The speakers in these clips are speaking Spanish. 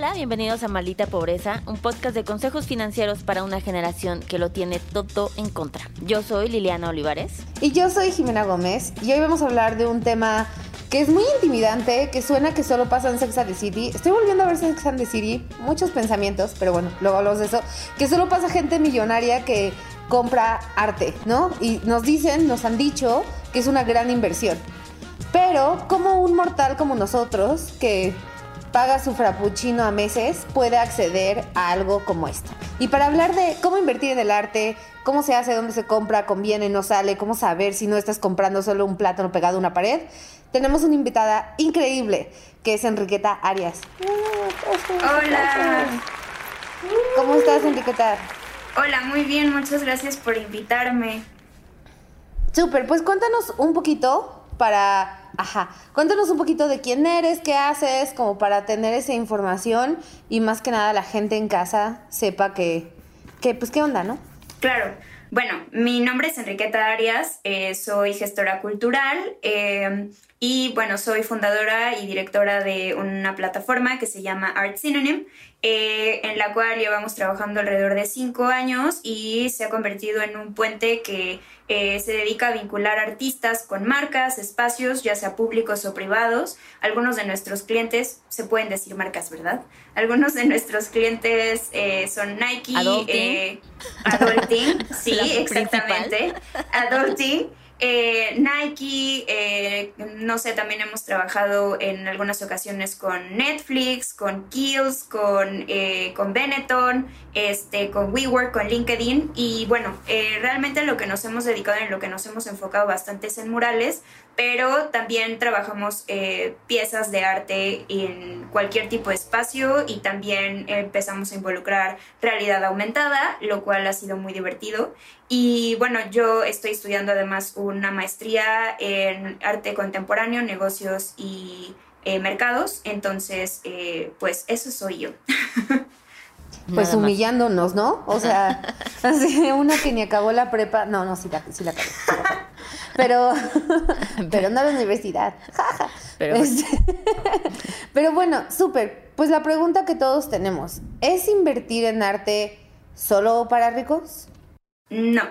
Hola, bienvenidos a Maldita Pobreza, un podcast de consejos financieros para una generación que lo tiene todo en contra. Yo soy Liliana Olivares. Y yo soy Jimena Gómez y hoy vamos a hablar de un tema que es muy intimidante, que suena que solo pasa en Sex and the City. Estoy volviendo a ver Sex and the City, muchos pensamientos, pero bueno, luego hablamos de eso. Que solo pasa gente millonaria que compra arte, ¿no? Y nos dicen, nos han dicho que es una gran inversión. Pero como un mortal como nosotros, que paga su frappuccino a meses, puede acceder a algo como esto. Y para hablar de cómo invertir en el arte, cómo se hace, dónde se compra, conviene, no sale, cómo saber si no estás comprando solo un plátano pegado a una pared, tenemos una invitada increíble, que es Enriqueta Arias. Hola. ¿Cómo estás, Enriqueta? Hola, muy bien, muchas gracias por invitarme. Súper, pues cuéntanos un poquito para, ajá, cuéntanos un poquito de quién eres, qué haces, como para tener esa información y más que nada la gente en casa sepa que, pues qué onda, ¿no? Claro. Bueno, mi nombre es Enriqueta Arias, eh, soy gestora cultural eh, y bueno, soy fundadora y directora de una plataforma que se llama Art Synonym, eh, en la cual llevamos trabajando alrededor de cinco años y se ha convertido en un puente que se dedica a vincular artistas con marcas, espacios, ya sea públicos o privados. Algunos de nuestros clientes, se pueden decir marcas, ¿verdad? Algunos de nuestros clientes son Nike, Adulting. Adulting, sí, exactamente. Adulting. Eh, Nike, eh, no sé, también hemos trabajado en algunas ocasiones con Netflix, con Kills, con, eh, con Benetton, este, con WeWork, con LinkedIn. Y bueno, eh, realmente lo que nos hemos dedicado, en lo que nos hemos enfocado bastante es en murales, pero también trabajamos eh, piezas de arte en cualquier tipo de espacio y también empezamos a involucrar realidad aumentada, lo cual ha sido muy divertido. Y bueno, yo estoy estudiando además una maestría en arte contemporáneo, negocios y eh, mercados, entonces eh, pues eso soy yo. Pues humillándonos, ¿no? O sea, así, una que ni acabó la prepa. No, no, sí la, sí la acabé. sí la acabé. Pero, pero no la universidad. Pero- Este, pero bueno, súper. Pues la pregunta que todos tenemos, ¿es invertir en arte solo para ricos? No,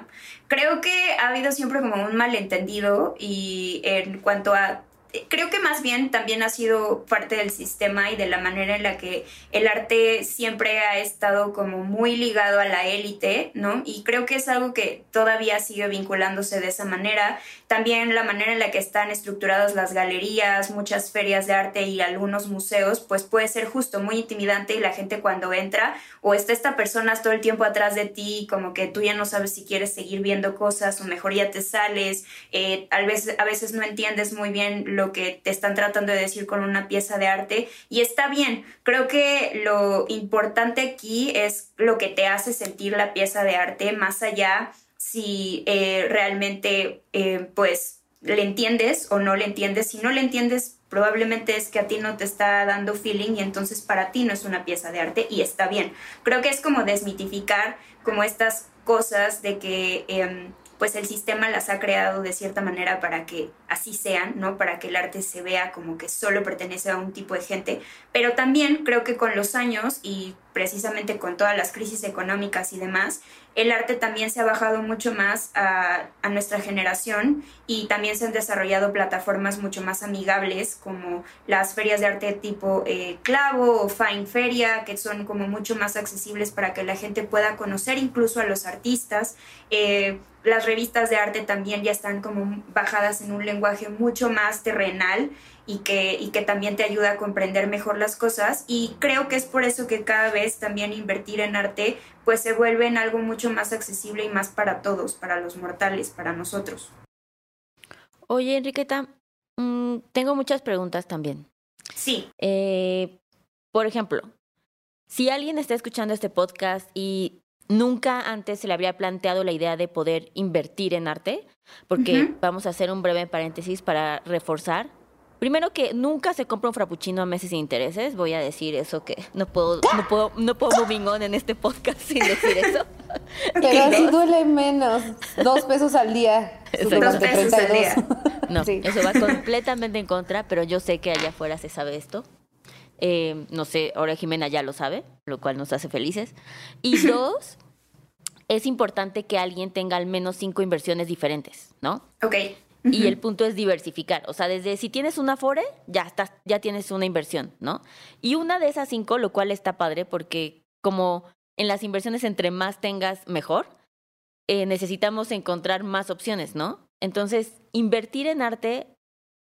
creo que ha habido siempre como un malentendido y en cuanto a... Creo que más bien también ha sido parte del sistema y de la manera en la que el arte siempre ha estado como muy ligado a la élite, ¿no? Y creo que es algo que todavía sigue vinculándose de esa manera. También la manera en la que están estructuradas las galerías, muchas ferias de arte y algunos museos, pues puede ser justo muy intimidante y la gente cuando entra o está esta persona todo el tiempo atrás de ti, como que tú ya no sabes si quieres seguir viendo cosas o mejor ya te sales, eh, a, a veces no entiendes muy bien lo que te están tratando de decir con una pieza de arte y está bien, creo que lo importante aquí es lo que te hace sentir la pieza de arte más allá si eh, realmente eh, pues le entiendes o no le entiendes, si no le entiendes probablemente es que a ti no te está dando feeling y entonces para ti no es una pieza de arte y está bien. Creo que es como desmitificar como estas cosas de que eh, pues el sistema las ha creado de cierta manera para que así sean, ¿no? Para que el arte se vea como que solo pertenece a un tipo de gente, pero también creo que con los años y precisamente con todas las crisis económicas y demás, el arte también se ha bajado mucho más a, nuestra generación y también se han desarrollado plataformas mucho más amigables como las ferias de arte tipo eh, Clavo o Fine Feria, que son como mucho más accesibles para que la gente pueda conocer incluso a los artistas. Eh, las revistas de arte también ya están como bajadas en un lenguaje mucho más terrenal y que, y que también te ayuda a comprender mejor las cosas. Y creo que es por eso que cada vez también invertir en arte pues se vuelve en algo mucho más accesible y más para todos, para los mortales, para nosotros. Oye, Enriqueta, mmm, tengo muchas preguntas también. Sí. Eh, por ejemplo, si alguien está escuchando este podcast y nunca antes se le había planteado la idea de poder invertir en arte, porque uh -huh. vamos a hacer un breve paréntesis para reforzar. Primero que nunca se compra un frappuccino a meses sin intereses, voy a decir eso que no puedo, no puedo, no puedo moving on en este podcast sin decir eso. Pero así duele menos, dos pesos al día. Dos pesos al día. No, sí. eso va completamente en contra, pero yo sé que allá afuera se sabe esto. Eh, no sé, ahora Jimena ya lo sabe, lo cual nos hace felices. Y dos, es importante que alguien tenga al menos cinco inversiones diferentes, ¿no? Ok. Y el punto es diversificar. O sea, desde si tienes una Afore, ya estás, ya tienes una inversión, ¿no? Y una de esas cinco, lo cual está padre, porque como en las inversiones entre más tengas, mejor, eh, necesitamos encontrar más opciones, ¿no? Entonces, invertir en arte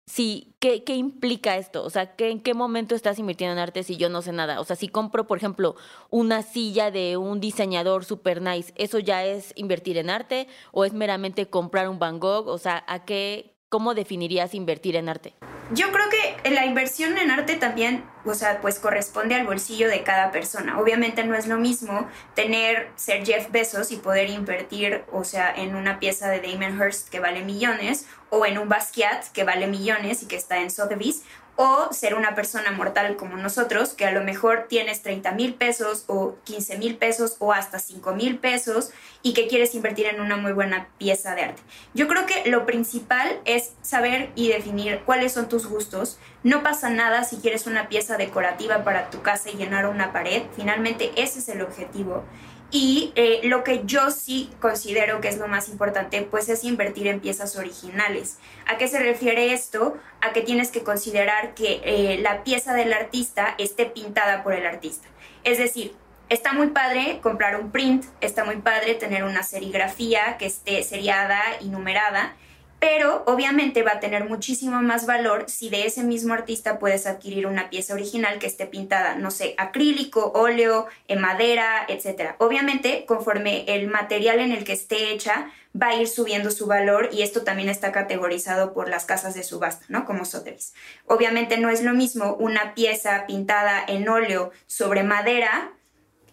sí, ¿qué, ¿qué, implica esto? O sea, ¿qué, ¿en qué momento estás invirtiendo en arte si yo no sé nada? O sea, si compro, por ejemplo, una silla de un diseñador super nice, ¿eso ya es invertir en arte o es meramente comprar un Van Gogh? O sea, ¿a qué, ¿cómo definirías invertir en arte? Yo creo que la inversión en arte también, o sea, pues corresponde al bolsillo de cada persona. Obviamente no es lo mismo tener, ser Jeff Bezos y poder invertir, o sea, en una pieza de Damien Hirst que vale millones, o en un Basquiat que vale millones y que está en Sotheby's, o ser una persona mortal como nosotros, que a lo mejor tienes 30 mil pesos o 15 mil pesos o hasta 5 mil pesos y que quieres invertir en una muy buena pieza de arte. Yo creo que lo principal es saber y definir cuáles son tus gustos. No pasa nada si quieres una pieza decorativa para tu casa y llenar una pared. Finalmente ese es el objetivo. Y eh, lo que yo sí considero que es lo más importante, pues es invertir en piezas originales. ¿A qué se refiere esto? A que tienes que considerar que eh, la pieza del artista esté pintada por el artista. Es decir, está muy padre comprar un print, está muy padre tener una serigrafía que esté seriada y numerada, pero obviamente va a tener muchísimo más valor si de ese mismo artista puedes adquirir una pieza original que esté pintada, no sé, acrílico, óleo, en madera, etc. Obviamente, conforme el material en el que esté hecha va a ir subiendo su valor y esto también está categorizado por las casas de subasta, ¿no? Como Sotheby's. Obviamente no es lo mismo una pieza pintada en óleo sobre madera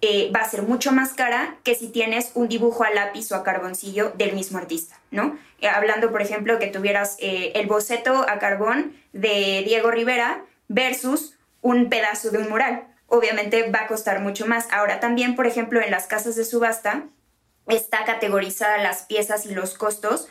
eh, va a ser mucho más cara que si tienes un dibujo a lápiz o a carboncillo del mismo artista, ¿no? Eh, hablando, por ejemplo, que tuvieras eh, el boceto a carbón de Diego Rivera versus un pedazo de un mural. Obviamente va a costar mucho más. Ahora también, por ejemplo, en las casas de subasta está categorizada las piezas y los costos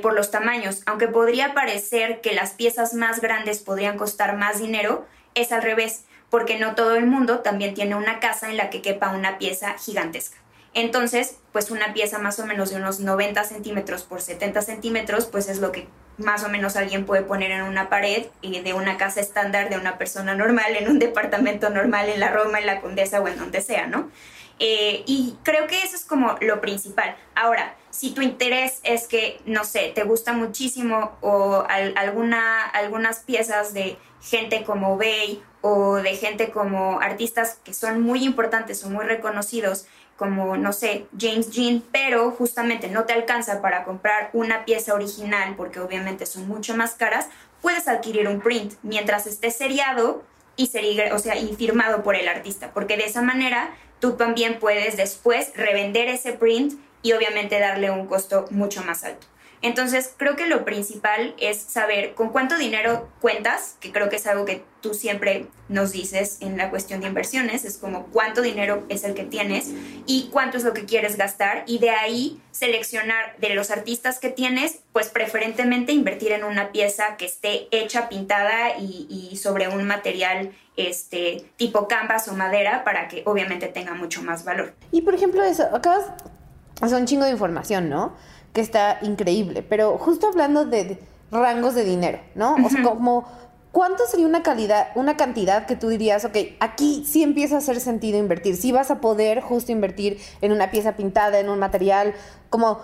por los tamaños. Aunque podría parecer que las piezas más grandes podrían costar más dinero, es al revés porque no todo el mundo también tiene una casa en la que quepa una pieza gigantesca. Entonces, pues una pieza más o menos de unos 90 centímetros por 70 centímetros, pues es lo que más o menos alguien puede poner en una pared y de una casa estándar de una persona normal, en un departamento normal, en la Roma, en la Condesa o en donde sea, ¿no? Eh, y creo que eso es como lo principal. Ahora, si tu interés es que, no sé, te gusta muchísimo o alguna, algunas piezas de gente como Bay o de gente como artistas que son muy importantes o muy reconocidos, como, no sé, James Jean, pero justamente no te alcanza para comprar una pieza original porque obviamente son mucho más caras, puedes adquirir un print mientras esté seriado y, o sea, y firmado por el artista, porque de esa manera tú también puedes después revender ese print y obviamente darle un costo mucho más alto. Entonces, creo que lo principal es saber con cuánto dinero cuentas, que creo que es algo que tú siempre nos dices en la cuestión de inversiones, es como cuánto dinero es el que tienes y cuánto es lo que quieres gastar y de ahí seleccionar de los artistas que tienes, pues preferentemente invertir en una pieza que esté hecha, pintada y, sobre un material este tipo canvas o madera para que obviamente tenga mucho más valor. Y por ejemplo eso, acabas, o sea, un chingo de información, ¿no? Que está increíble, pero justo hablando de rangos de dinero, ¿no? O sea, como, ¿cuánto sería una calidad, una cantidad que tú dirías, ok, aquí sí empieza a hacer sentido invertir, sí vas a poder justo invertir en una pieza pintada, en un material, como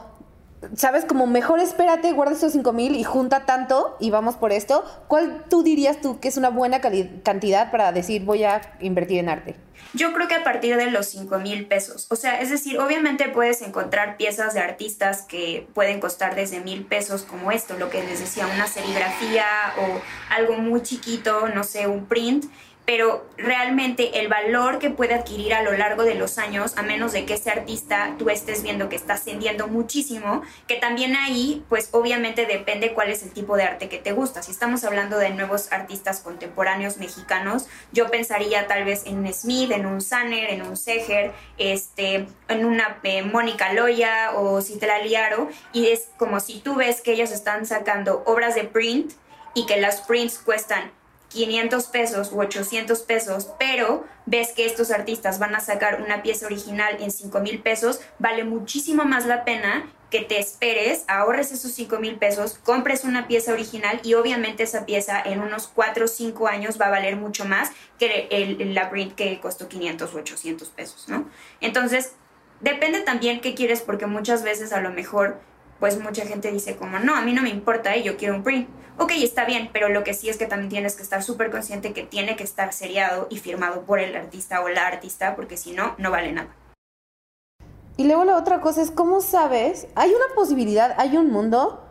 ¿sabes? Como mejor espérate, guarda esos 5 mil y junta tanto y vamos por esto. ¿Cuál tú dirías tú que es una buena cantidad para decir voy a invertir en arte? Yo creo que a partir de los 5 mil pesos. O sea, es decir, obviamente puedes encontrar piezas de artistas que pueden costar desde mil pesos como esto, lo que les decía, una serigrafía o algo muy chiquito, no sé, un print pero realmente el valor que puede adquirir a lo largo de los años, a menos de que ese artista tú estés viendo que está ascendiendo muchísimo, que también ahí, pues obviamente depende cuál es el tipo de arte que te gusta. Si estamos hablando de nuevos artistas contemporáneos mexicanos, yo pensaría tal vez en un Smith, en un Sanner, en un Seger, este, en una eh, Mónica Loya o Citla Liaro, y es como si tú ves que ellos están sacando obras de print y que las prints cuestan 500 pesos u 800 pesos, pero ves que estos artistas van a sacar una pieza original en 5 mil pesos, vale muchísimo más la pena que te esperes, ahorres esos 5 mil pesos, compres una pieza original y obviamente esa pieza en unos 4 o 5 años va a valer mucho más que el, la print que costó 500 o 800 pesos, ¿no? Entonces, depende también qué quieres porque muchas veces a lo mejor pues mucha gente dice como, no, a mí no me importa, ¿eh? yo quiero un print. Ok, está bien, pero lo que sí es que también tienes que estar súper consciente que tiene que estar seriado y firmado por el artista o la artista, porque si no, no vale nada. Y luego la otra cosa es, ¿cómo sabes? Hay una posibilidad, hay un mundo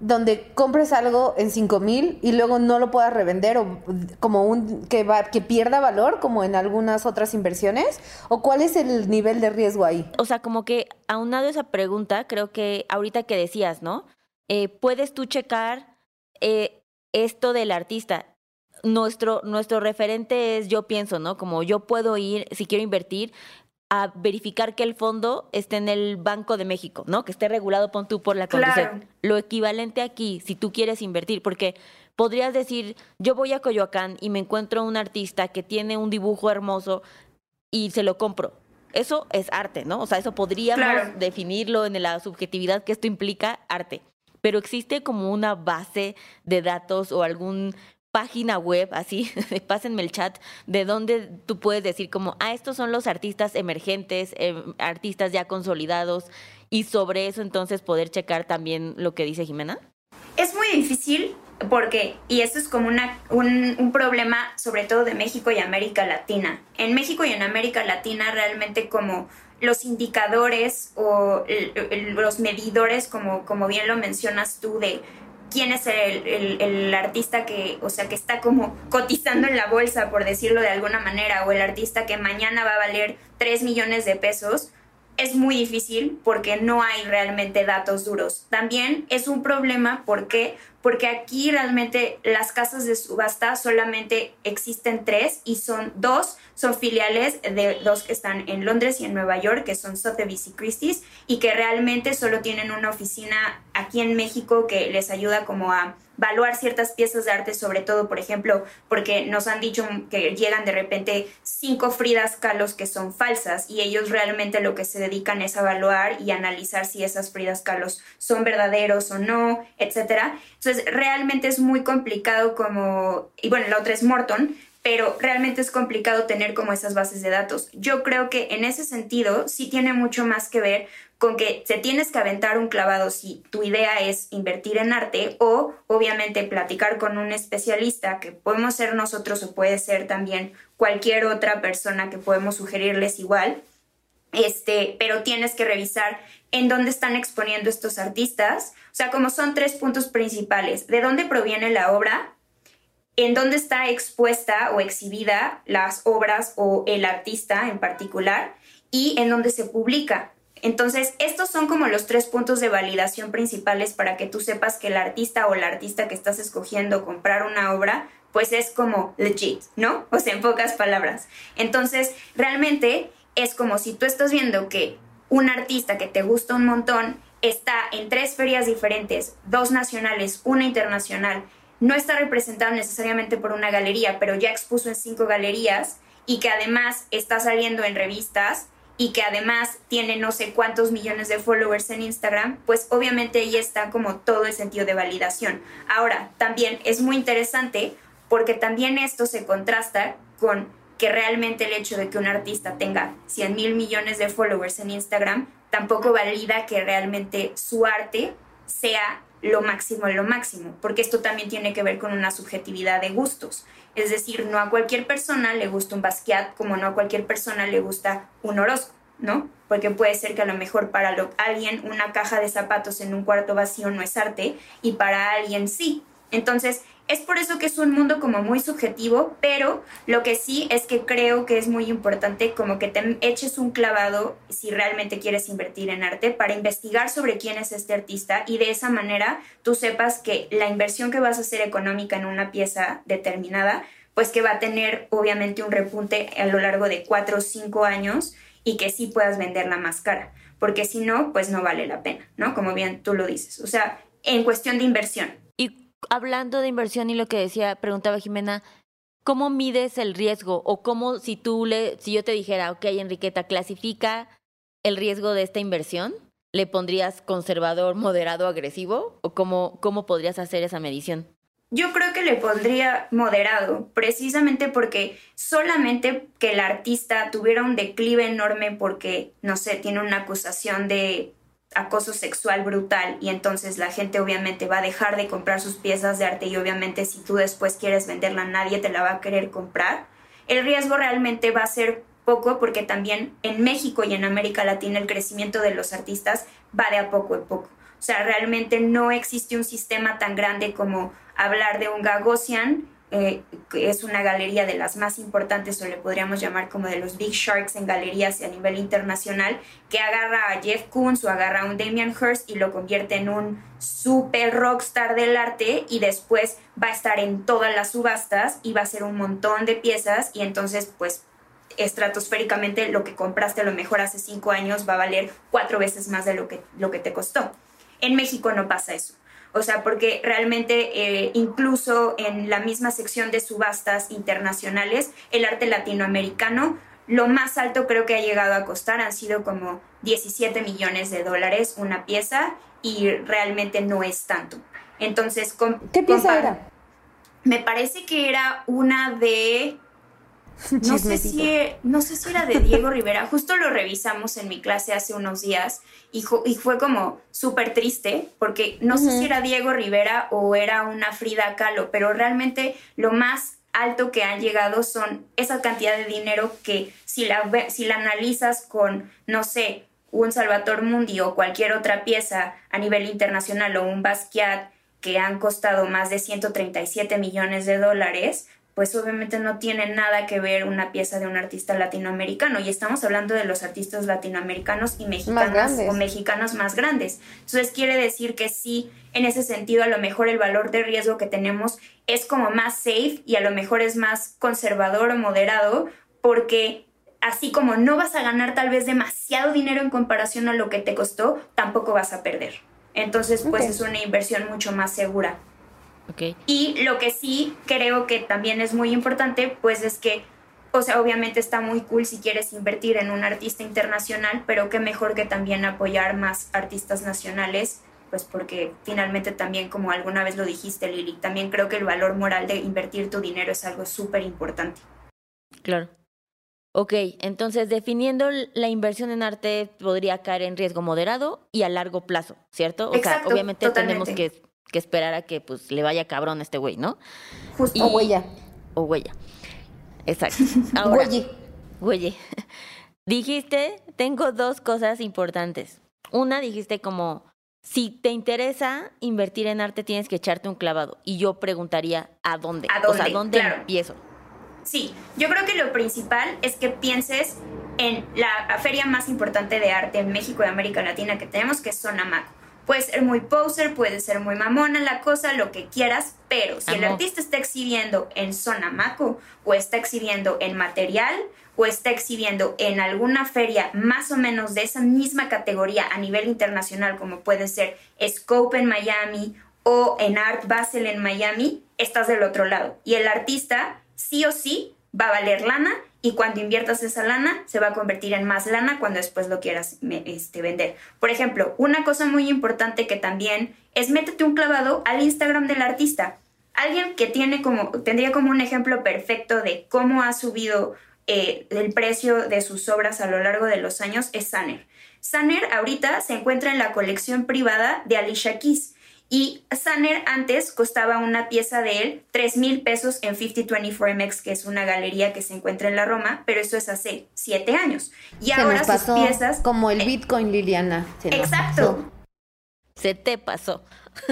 donde compres algo en 5 mil y luego no lo puedas revender o como un que va que pierda valor como en algunas otras inversiones o cuál es el nivel de riesgo ahí o sea como que aunado esa pregunta creo que ahorita que decías no eh, puedes tú checar eh, esto del artista. Nuestro nuestro referente es yo pienso no como yo puedo ir si quiero invertir a verificar que el fondo esté en el Banco de México, ¿no? Que esté regulado, pon tú, por la Conducef. Lo equivalente aquí, si tú quieres invertir, porque podrías decir, yo voy a Coyoacán y me encuentro un artista que tiene un dibujo hermoso y se lo compro. Eso es arte, ¿no? O sea, eso podríamos definirlo en la subjetividad que esto implica arte. Pero existe como una base de datos o algún página web, así, pásenme el chat, de donde tú puedes decir como, ah, estos son los artistas emergentes, em, artistas ya consolidados, y sobre eso entonces poder checar también lo que dice Jimena? Es muy difícil porque, y eso es como una, un, un, problema sobre todo de México y América Latina. En México y en América Latina realmente como los indicadores o los medidores, como, como bien lo mencionas tú, de quién es el, el, artista que, o sea, que está como cotizando en la bolsa, por decirlo de alguna manera, o el artista que mañana va a valer 3 millones de pesos, es muy difícil porque no hay realmente datos duros. También es un problema porque porque aquí realmente las casas de subasta solamente existen tres y son dos, son filiales de dos que están en Londres y en Nueva York, que son Sotheby's y Christie's, y que realmente solo tienen una oficina aquí en México que les ayuda como a evaluar ciertas piezas de arte, sobre todo, por ejemplo, porque nos han dicho que llegan de repente cinco Fridas Kahlo que son falsas y ellos realmente lo que se dedican es a evaluar y analizar si esas Fridas Kahlo son verdaderos o no, etcétera. Entonces, realmente es muy complicado como, y bueno, la otra es Morton, pero realmente es complicado tener como esas bases de datos. Yo creo que en ese sentido sí tiene mucho más que ver con que se tienes que aventar un clavado si tu idea es invertir en arte o obviamente platicar con un especialista que podemos ser nosotros o puede ser también cualquier otra persona que podemos sugerirles igual. Este, pero tienes que revisar en dónde están exponiendo estos artistas. O sea, como son tres puntos principales, de dónde proviene la obra, en dónde está expuesta o exhibida las obras o el artista en particular y en dónde se publica. Entonces, estos son como los tres puntos de validación principales para que tú sepas que el artista o la artista que estás escogiendo comprar una obra, pues es como legit, ¿no? O sea, en pocas palabras. Entonces, realmente es como si tú estás viendo que un artista que te gusta un montón está en tres ferias diferentes, dos nacionales, una internacional, no está representado necesariamente por una galería, pero ya expuso en cinco galerías y que además está saliendo en revistas y que además tiene no sé cuántos millones de followers en Instagram, pues obviamente ahí está como todo el sentido de validación. Ahora, también es muy interesante porque también esto se contrasta con que realmente el hecho de que un artista tenga 100 mil millones de followers en Instagram tampoco valida que realmente su arte sea lo máximo lo máximo, porque esto también tiene que ver con una subjetividad de gustos. Es decir, no a cualquier persona le gusta un Basquiat como no a cualquier persona le gusta un Orozco, ¿no? Porque puede ser que a lo mejor para alguien una caja de zapatos en un cuarto vacío no es arte y para alguien sí. Entonces, es por eso que es un mundo como muy subjetivo, pero lo que sí es que creo que es muy importante como que te eches un clavado si realmente quieres invertir en arte para investigar sobre quién es este artista y de esa manera tú sepas que la inversión que vas a hacer económica en una pieza determinada, pues que va a tener obviamente un repunte a lo largo de cuatro o cinco años y que sí puedas venderla más cara, porque si no, pues no vale la pena, ¿no? Como bien tú lo dices, o sea, en cuestión de inversión hablando de inversión y lo que decía, preguntaba Jimena, ¿cómo mides el riesgo? O cómo si tú le, si yo te dijera, ok, Enriqueta, clasifica el riesgo de esta inversión, ¿le pondrías conservador, moderado, agresivo? ¿O cómo, cómo podrías hacer esa medición? Yo creo que le pondría moderado, precisamente porque solamente que el artista tuviera un declive enorme porque, no sé, tiene una acusación de acoso sexual brutal y entonces la gente obviamente va a dejar de comprar sus piezas de arte y obviamente si tú después quieres venderla nadie te la va a querer comprar. El riesgo realmente va a ser poco porque también en México y en América Latina el crecimiento de los artistas va de a poco en poco. O sea, realmente no existe un sistema tan grande como hablar de un Gagosian, eh, es una galería de las más importantes, o le podríamos llamar como de los Big Sharks en galerías a nivel internacional, que agarra a Jeff Koons o agarra a un Damian Hirst y lo convierte en un super rockstar del arte y después va a estar en todas las subastas y va a ser un montón de piezas y entonces pues estratosféricamente lo que compraste a lo mejor hace cinco años va a valer cuatro veces más de lo que, lo que te costó. En México no pasa eso. O sea, porque realmente eh, incluso en la misma sección de subastas internacionales, el arte latinoamericano, lo más alto creo que ha llegado a costar han sido como 17 millones de dólares una pieza y realmente no es tanto. Entonces, ¿qué pieza era? Me parece que era una de no sé, si, no sé si era de Diego Rivera, justo lo revisamos en mi clase hace unos días y, y fue como súper triste porque no sé si era Diego Rivera o era una Frida Kahlo, pero realmente lo más alto que han llegado son esa cantidad de dinero que si la, si la analizas con, no sé, un Salvator Mundi o cualquier otra pieza a nivel internacional o un Basquiat que han costado más de 137 millones de dólares, pues obviamente no tiene nada que ver una pieza de un artista latinoamericano. Y estamos hablando de los artistas latinoamericanos y mexicanos o mexicanos más grandes. Entonces quiere decir que sí, en ese sentido, a lo mejor el valor de riesgo que tenemos es como más safe y a lo mejor es más conservador o moderado, porque así como no vas a ganar tal vez demasiado dinero en comparación a lo que te costó, tampoco vas a perder. Entonces, pues es una inversión mucho más segura. Y lo que sí creo que también es muy importante, pues es que, o sea, obviamente está muy cool si quieres invertir en un artista internacional, pero qué mejor que también apoyar más artistas nacionales, pues porque finalmente también, como alguna vez lo dijiste, Lili, también creo que el valor moral de invertir tu dinero es algo súper importante. Claro. Ok, entonces definiendo la inversión en arte podría caer en riesgo moderado y a largo plazo, ¿cierto? O sea, obviamente tenemos que que esperar a que pues le vaya cabrón a este güey, ¿no? Justo. o huella. O huella. Exacto. Ahora, huelle. Dijiste, tengo dos cosas importantes. Una, dijiste como, si te interesa invertir en arte, tienes que echarte un clavado. Y yo preguntaría, ¿a dónde? ¿A dónde? O sea, ¿dónde empiezo? Sí, yo creo que lo principal es que pienses en la feria más importante de arte en México y América Latina que tenemos, que es Sonamaco. Puede ser muy poser, puede ser muy mamona la cosa, lo que quieras, pero si el artista está exhibiendo en zona maco o está exhibiendo en material o está exhibiendo en alguna feria más o menos de esa misma categoría a nivel internacional, como puede ser Scope en Miami o en Art Basel en Miami, estás del otro lado. Y el artista sí o sí va a valer lana y cuando inviertas esa lana se va a convertir en más lana cuando después lo quieras este, vender. Por ejemplo, una cosa muy importante que también es métete un clavado al Instagram del artista. Alguien que tiene como, tendría como un ejemplo perfecto de cómo ha subido eh, el precio de sus obras a lo largo de los años es Sanner. Sanner ahorita se encuentra en la colección privada de Alicia Keys y Sanner antes costaba una pieza de él 3 mil pesos en 5024MX, que es una galería que se encuentra en la Roma, pero eso es hace 7 años. Y ahora sus piezas. Como el Bitcoin, Liliana. exacto. Se te pasó.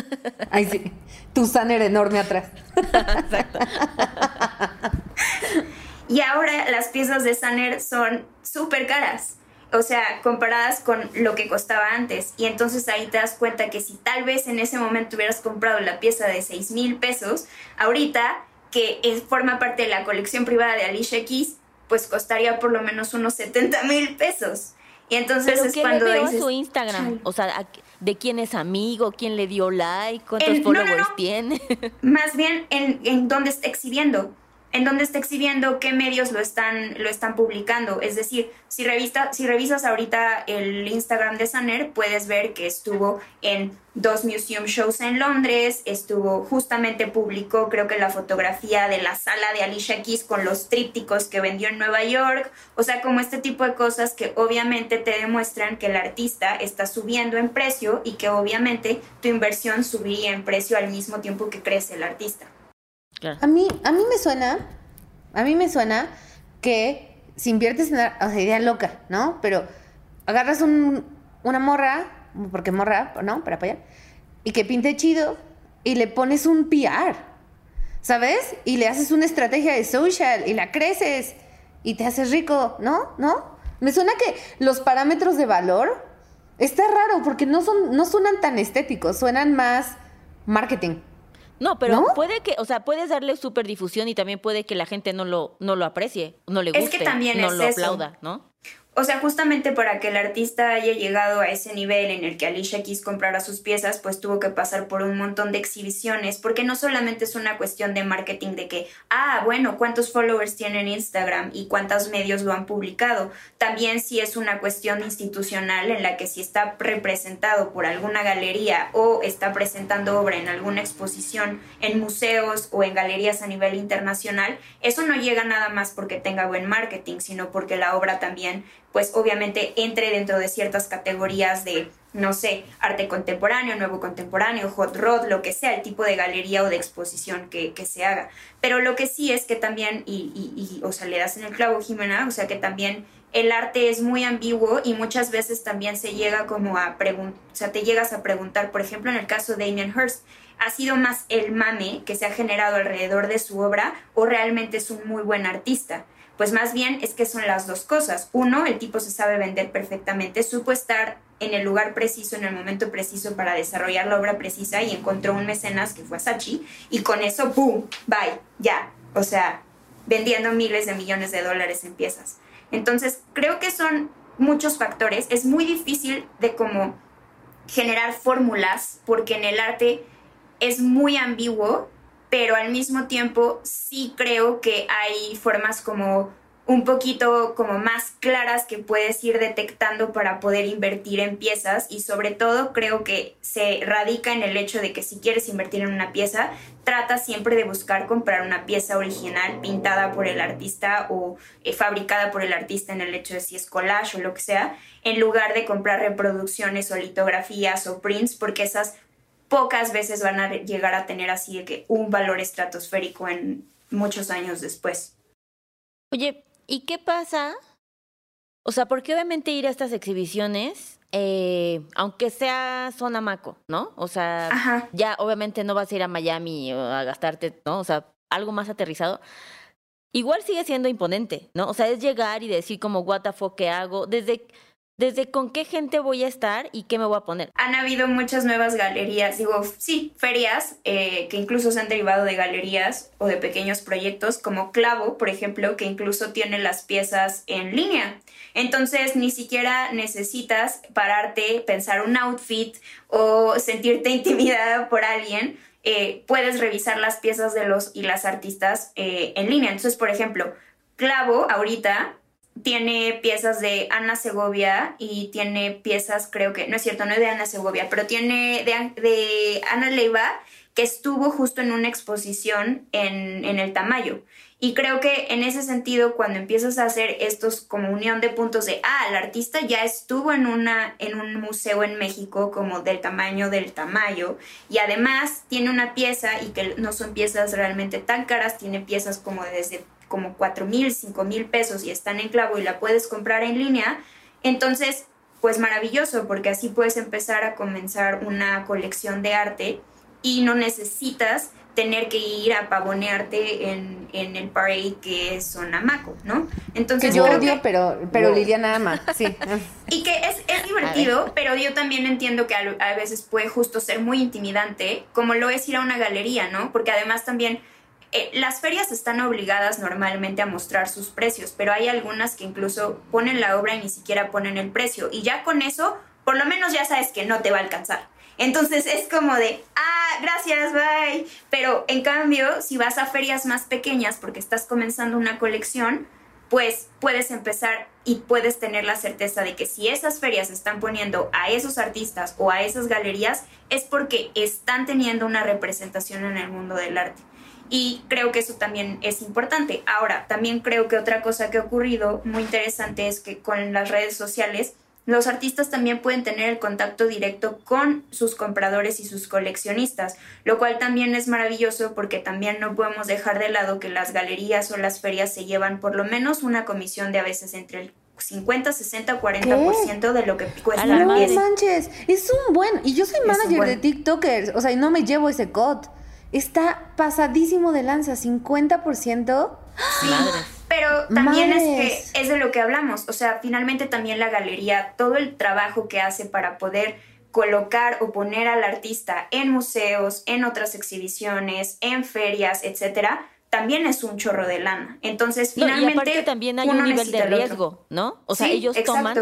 Ay, sí. Tu Sanner enorme atrás. exacto. y ahora las piezas de Sanner son súper caras o sea, comparadas con lo que costaba antes. Y entonces ahí te das cuenta que si tal vez en ese momento hubieras comprado la pieza de 6 mil pesos, ahorita que es, forma parte de la colección privada de Alicia Keys, pues costaría por lo menos unos 70 mil pesos. Y entonces es cuando veo su Instagram, o sea, de quién es amigo, quién le dio like, cuántos followers tiene. Más bien en, en dónde está exhibiendo en dónde está exhibiendo, qué medios lo están, lo están publicando. Es decir, si, si revisas ahorita el Instagram de Saner, puedes ver que estuvo en dos museum shows en Londres, estuvo justamente publicó creo que la fotografía de la sala de Alicia Keys con los trípticos que vendió en Nueva York, o sea, como este tipo de cosas que obviamente te demuestran que el artista está subiendo en precio y que obviamente tu inversión subiría en precio al mismo tiempo que crece el artista. A, mí, a mí me suena, a mí me suena que si inviertes en sea, idea loca, ¿no? Pero agarras un, una morra, porque morra, ¿no? Para apoyar, y que pinte chido y le pones un PR, ¿sabes? Y le haces una estrategia de social y la creces y te haces rico, ¿no? ¿No? Me suena que los parámetros de valor está raro porque no son no suenan tan estéticos, suenan más marketing. No, pero puede que, o sea, puedes darle súper difusión y también puede que la gente no lo, no lo aprecie, no le guste, es que también no lo aplauda, ¿no? O sea, justamente para que el artista haya llegado a ese nivel en el que Alicia Keys comprara sus piezas, pues tuvo que pasar por un montón de exhibiciones, porque no solamente es una cuestión de marketing de que, ah, bueno, cuántos followers tiene en Instagram y cuántos medios lo han publicado. También si es una cuestión institucional en la que si está representado por alguna galería o está presentando obra en alguna exposición en museos o en galerías a nivel internacional, eso no llega nada más porque tenga buen marketing, sino porque la obra también pues obviamente entre dentro de ciertas categorías de, no sé, arte contemporáneo, nuevo contemporáneo, hot rod, lo que sea, el tipo de galería o de exposición que, se haga. Pero lo que sí es que también, y, y, o sea, le das en el clavo, Jimena, o sea, que también el arte es muy ambiguo y muchas veces también se llega como a preguntar, o sea, te llegas a preguntar, por ejemplo, en el caso de Damien Hirst, ¿ha sido más el mame que se ha generado alrededor de su obra o realmente es un muy buen artista? Pues más bien es que son las dos cosas. Uno, el tipo se sabe vender perfectamente, supo estar en el lugar preciso, en el momento preciso para desarrollar la obra precisa y encontró un mecenas que fue Sachi y con eso, ¡pum! ¡Bye! Ya. O sea, vendiendo miles de millones de dólares en piezas. Entonces, creo que son muchos factores. Es muy difícil de cómo generar fórmulas porque en el arte es muy ambiguo pero al mismo tiempo sí creo que hay formas como un poquito como más claras que puedes ir detectando para poder invertir en piezas y sobre todo creo que se radica en el hecho de que si quieres invertir en una pieza, trata siempre de buscar comprar una pieza original pintada por el artista o eh, fabricada por el artista en el hecho de si es collage o lo que sea, en lugar de comprar reproducciones o litografías o prints porque esas pocas veces van a llegar a tener así de que un valor estratosférico en muchos años después. Oye, ¿y qué pasa? O sea, porque obviamente ir a estas exhibiciones, eh, aunque sea zona maco, ¿no? O sea, ya obviamente no vas a ir a Miami o a gastarte, ¿no? O sea, algo más aterrizado. Igual sigue siendo imponente, ¿no? O sea, es llegar y decir como, what the fuck, ¿qué hago? Desde desde con qué gente voy a estar y qué me voy a poner. Han habido muchas nuevas galerías, digo, sí, ferias eh, que incluso se han derivado de galerías o de pequeños proyectos, como Clavo, por ejemplo, que incluso tiene las piezas en línea. Entonces, ni siquiera necesitas pararte, pensar un outfit o sentirte intimidada por alguien. Eh, puedes revisar las piezas de los y las artistas eh, en línea. Entonces, por ejemplo, Clavo ahorita tiene piezas de Ana Segovia y tiene piezas, creo que, no es cierto, no es de Ana Segovia, pero tiene de, de Ana Leiva que estuvo justo en una exposición en, en, el Tamayo. Y creo que en ese sentido, cuando empiezas a hacer estos como unión de puntos de, ah, el artista ya estuvo en, una, en un museo en México como del tamaño del Tamayo, y además tiene una pieza y que no son piezas realmente tan caras, tiene piezas como desde como 4 mil, 5 mil pesos y están en clavo y la puedes comprar en línea, entonces, pues maravilloso, porque así puedes empezar a comenzar una colección de arte y no necesitas tener que ir a pavonearte en, en el parade que es Sonamaco, ¿no? Entonces yo odio, pero, pero Liliana ama, sí. y que es, es divertido, pero yo también entiendo que a, a, veces puede justo ser muy intimidante, como lo es ir a una galería, ¿no? Porque además también eh, las ferias están obligadas normalmente a mostrar sus precios, pero hay algunas que incluso ponen la obra y ni siquiera ponen el precio. Y ya con eso por lo menos ya sabes que no te va a alcanzar. Entonces es como de, ah, gracias, bye. Pero en cambio, si vas a ferias más pequeñas porque estás comenzando una colección, pues puedes empezar y puedes tener la certeza de que si esas ferias están poniendo a esos artistas o a esas galerías es porque están teniendo una representación en el mundo del arte. Y creo que eso también es importante. Ahora, también creo que otra cosa que ha ocurrido muy interesante es que con las redes sociales los artistas también pueden tener el contacto directo con sus compradores y sus coleccionistas, lo cual también es maravilloso porque también no podemos dejar de lado que las galerías o las ferias se llevan por lo menos una comisión de a veces entre el 50, 60, 40% de lo que cuesta. No manches, es un buen. Y yo soy manager de TikTokers, o sea, y no me llevo ese code. Está pasadísimo de lanza, 50%. Sí. Pero también es que es de lo que hablamos, o sea, finalmente también la galería, todo el trabajo que hace para poder colocar o poner al artista en museos, en otras exhibiciones, en ferias, etcétera, también es un chorro de lana. Entonces, finalmente. y aparte también hay un nivel de riesgo, ¿no? O sea, ellos toman.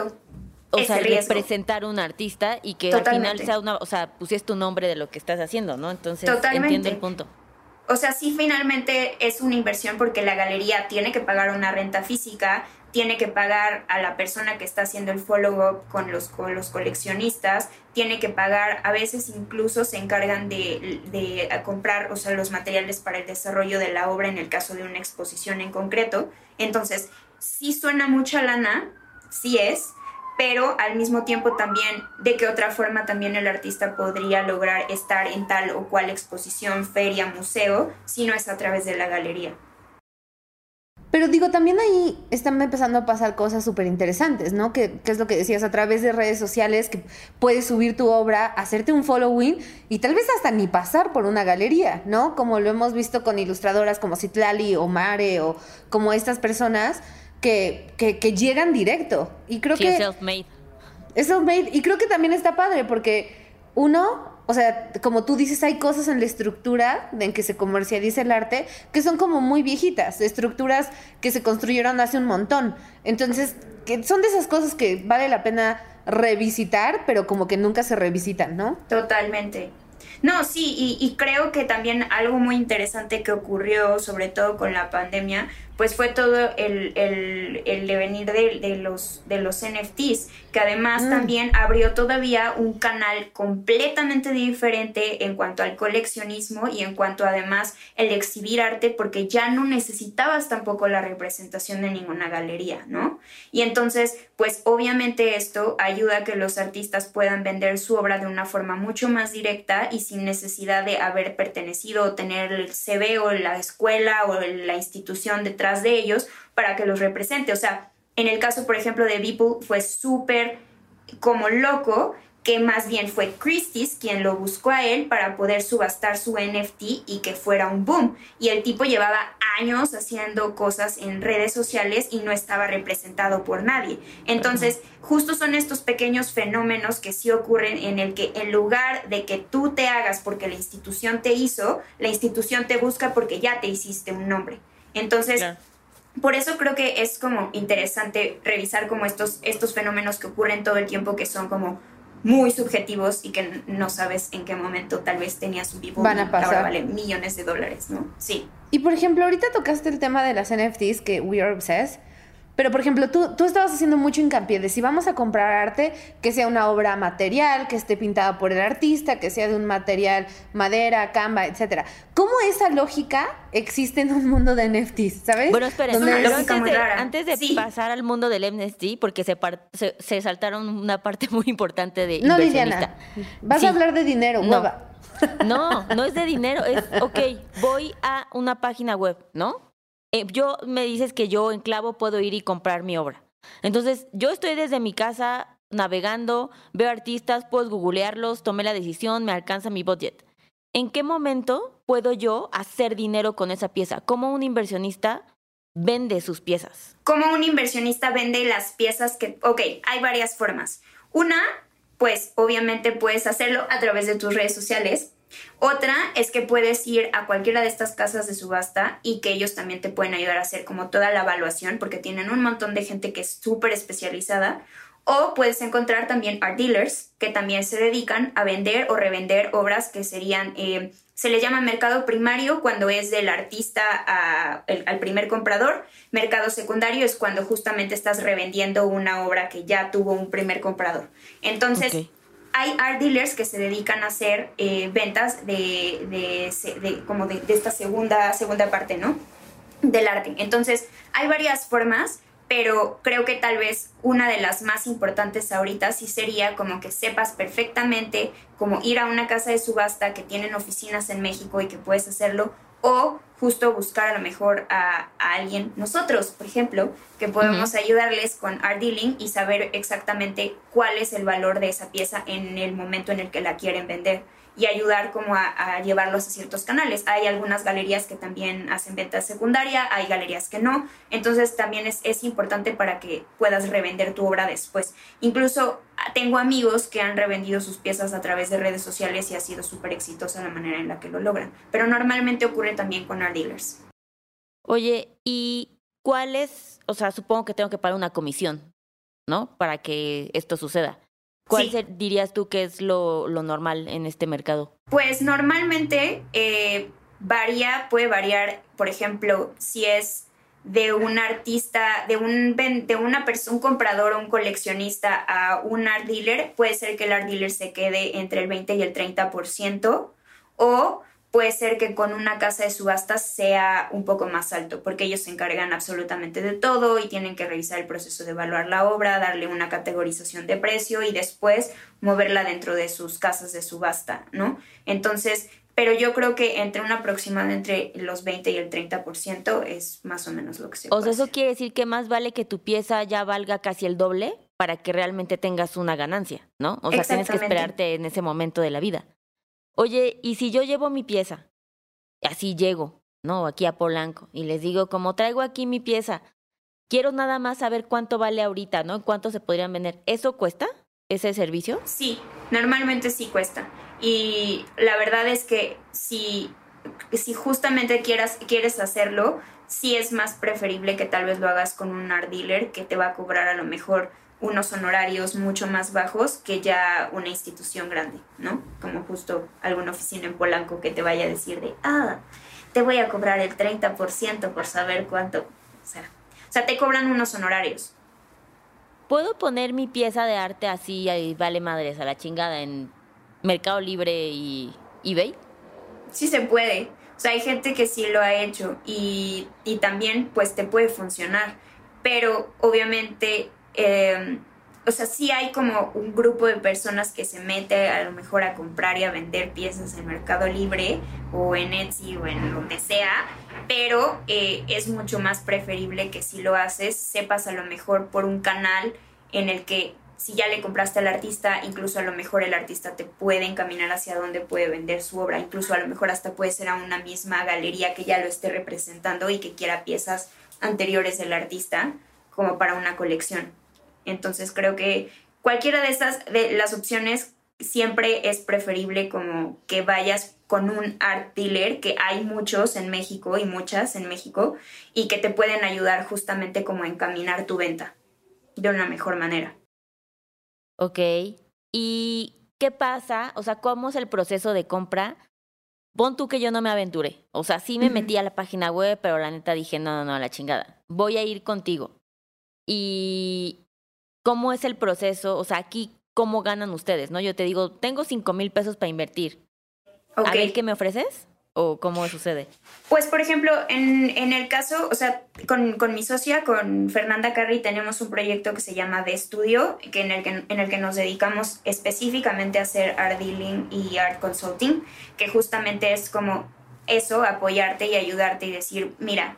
O sea, representar un artista y que al final sea una. O sea, pusiste tu nombre de lo que estás haciendo, ¿no? Entonces, entiende el punto o sea, sí finalmente es una inversión porque la galería tiene que pagar una renta física, tiene que pagar a la persona que está haciendo el follow-up con los, con los coleccionistas, tiene que pagar, a veces incluso se encargan de, de, comprar o sea, los materiales para el desarrollo de la obra en el caso de una exposición en concreto. Entonces, sí suena mucha lana, sí es, pero al mismo tiempo también de qué otra forma también el artista podría lograr estar en tal o cual exposición, feria, museo, si no es a través de la galería. Pero digo, también ahí están empezando a pasar cosas súper interesantes, ¿no? Que, es lo que decías, a través de redes sociales, que puedes subir tu obra, hacerte un following y tal vez hasta ni pasar por una galería, ¿no? Como lo hemos visto con ilustradoras como Citlali o Mare o como estas personas que, que, llegan directo. Y creo que... Es self-made. Es self-made. Y creo que también está padre porque uno, o sea, como tú dices, hay cosas en la estructura en que se comercializa el arte que son como muy viejitas, estructuras que se construyeron hace un montón. Entonces, que son de esas cosas que vale la pena revisitar, pero como que nunca se revisitan, ¿no? Totalmente. No, sí, y, y, creo que también algo muy interesante que ocurrió, sobre todo con la pandemia, pues fue todo el, el, el devenir de, de, los, de los NFTs, que además mm. también abrió todavía un canal completamente diferente en cuanto al coleccionismo y en cuanto además el exhibir arte, porque ya no necesitabas tampoco la representación de ninguna galería, ¿no? Y entonces, pues obviamente esto ayuda a que los artistas puedan vender su obra de una forma mucho más directa y sin necesidad de haber pertenecido o tener el CV o la escuela o la institución detrás de ellos para que los represente. O sea, en el caso, por ejemplo, de Beeple fue súper como loco que más bien fue Christie's quien lo buscó a él para poder subastar su NFT y que fuera un boom. Y el tipo llevaba años haciendo cosas en redes sociales y no estaba representado por nadie. Entonces, justo son estos pequeños fenómenos que sí ocurren en el que en lugar de que tú te hagas porque la institución te hizo, la institución te busca porque ya te hiciste un nombre. Entonces, por eso creo que es como interesante revisar como estos, estos fenómenos que ocurren todo el tiempo que son como muy subjetivos y que no sabes en qué momento tal vez tenías un vivo Van a pasar. ahora vale millones de dólares, ¿no? Sí. Y por ejemplo, ahorita tocaste el tema de las NFTs que we are obsessed. Pero, por ejemplo, tú, tú estabas haciendo mucho hincapié de si vamos a comprar arte, que sea una obra material, que esté pintada por el artista, que sea de un material madera, camba, etcétera. ¿Cómo esa lógica existe en un mundo de NFTs, sabes? Bueno, espera, antes de, pasar al mundo del NFT, porque se, se, saltaron una parte muy importante de No, Liliana, vas a hablar de dinero, no. No, no es de dinero, es, ok, voy a una página web, ¿no? Eh, yo me dices que yo en clavo puedo ir y comprar mi obra. Entonces, yo estoy desde mi casa navegando, veo artistas, puedo googlearlos, tomé la decisión, me alcanza mi budget. ¿En qué momento puedo yo hacer dinero con esa pieza? ¿Cómo un inversionista vende sus piezas? ¿Cómo un inversionista vende las piezas que... Ok, hay varias formas. Una, pues obviamente puedes hacerlo a través de tus redes sociales. Otra es que puedes ir a cualquiera de estas casas de subasta y que ellos también te pueden ayudar a hacer como toda la evaluación porque tienen un montón de gente que es súper especializada. O puedes encontrar también art dealers que también se dedican a vender o revender obras que serían, eh, se le llama mercado primario cuando es del artista al primer comprador. Mercado secundario es cuando justamente estás revendiendo una obra que ya tuvo un primer comprador. Entonces, hay art dealers que se dedican a hacer eh, ventas de, como de, esta segunda, segunda parte, ¿no? Del arte. Entonces, hay varias formas pero creo que tal vez una de las más importantes ahorita sí sería como que sepas perfectamente cómo ir a una casa de subasta que tienen oficinas en México y que puedes hacerlo o justo buscar a lo mejor a, alguien, nosotros, por ejemplo, que podemos ayudarles con art dealing y saber exactamente cuál es el valor de esa pieza en el momento en el que la quieren vender y ayudar como a, llevarlos a ciertos canales. Hay algunas galerías que también hacen venta secundaria, hay galerías que no, entonces también es, es importante para que puedas revender tu obra después. Incluso ah, tengo amigos que han revendido sus piezas a través de redes sociales y ha sido súper exitosa la manera en la que lo logran, pero normalmente ocurre también con art dealers. Oye, ¿y cuál es, o sea, supongo que tengo que pagar una comisión, ¿no? Para que esto suceda. ¿Cuál dirías tú que es lo, normal en este mercado? Pues normalmente eh, varía, puede variar, por ejemplo, si es de un artista, de un, de una persona, un comprador o un coleccionista a un art dealer, puede ser que el art dealer se quede entre el 20 y el 30%, o puede ser que con una casa de subastas sea un poco más alto, porque ellos se encargan absolutamente de todo y tienen que revisar el proceso de evaluar la obra, darle una categorización de precio y después moverla dentro de sus casas de subasta, ¿no? Entonces, pero yo creo que entre un aproximado entre los 20 y el 30% es más o menos lo que se O sea, eso quiere decir que más vale que tu pieza ya valga casi el doble para que realmente tengas una ganancia, ¿no? O sea, tienes que esperarte en ese momento de la vida. Oye, ¿y si yo llevo mi pieza? Así llego, ¿no? Aquí a Polanco y les digo, como traigo aquí mi pieza, quiero nada más saber cuánto vale ahorita, ¿no? ¿Cuánto se podrían vender? ¿Eso cuesta? ¿Ese servicio? Sí, normalmente sí cuesta. Y la verdad es que si, si justamente quieras, quieres hacerlo, sí es más preferible que tal vez lo hagas con un art dealer que te va a cobrar a lo mejor unos honorarios mucho más bajos que ya una institución grande, ¿no? Como justo alguna oficina en Polanco que te vaya a decir de, ah, te voy a cobrar el 30% por saber cuánto, o sea, o sea, te cobran unos honorarios. ¿Puedo poner mi pieza de arte así y vale madres a la chingada en Mercado Libre y eBay? Sí se puede. O sea, hay gente que sí lo ha hecho y, y también pues te puede funcionar. Pero obviamente Em, o sea, sí hay como un grupo de personas que se mete a lo mejor a comprar y a vender piezas en Mercado Libre o en Etsy o en donde sea, pero eh, es mucho más preferible que si lo haces, sepas a lo mejor por un canal en el que si ya le compraste al artista, incluso a lo mejor el artista te puede encaminar hacia dónde puede vender su obra, incluso a lo mejor hasta puede ser a una misma galería que ya lo esté representando y que quiera piezas anteriores del artista como para una colección. Entonces creo que cualquiera de estas, de las opciones siempre es preferible como que vayas con un art dealer, que hay muchos en México y muchas en México, y que te pueden ayudar justamente como a encaminar tu venta de una mejor manera. Ok. ¿Y qué pasa? O sea, ¿cómo es el proceso de compra? Pon tú que yo no me aventuré. O sea, sí me metí a la página web, pero la neta dije, no, no, no, a la chingada. Voy a ir contigo. Y, cómo es el proceso, o sea, aquí cómo ganan ustedes, ¿no? Yo te digo, tengo cinco mil pesos para invertir. A ver qué me ofreces o cómo sucede. Pues, por ejemplo, en, en el caso, o sea, con, con, mi socia, con Fernanda Carri, tenemos un proyecto que se llama De Estudio, que en, el que, en el que nos dedicamos específicamente a hacer art dealing y art consulting, que justamente es como eso, apoyarte y ayudarte y decir, mira,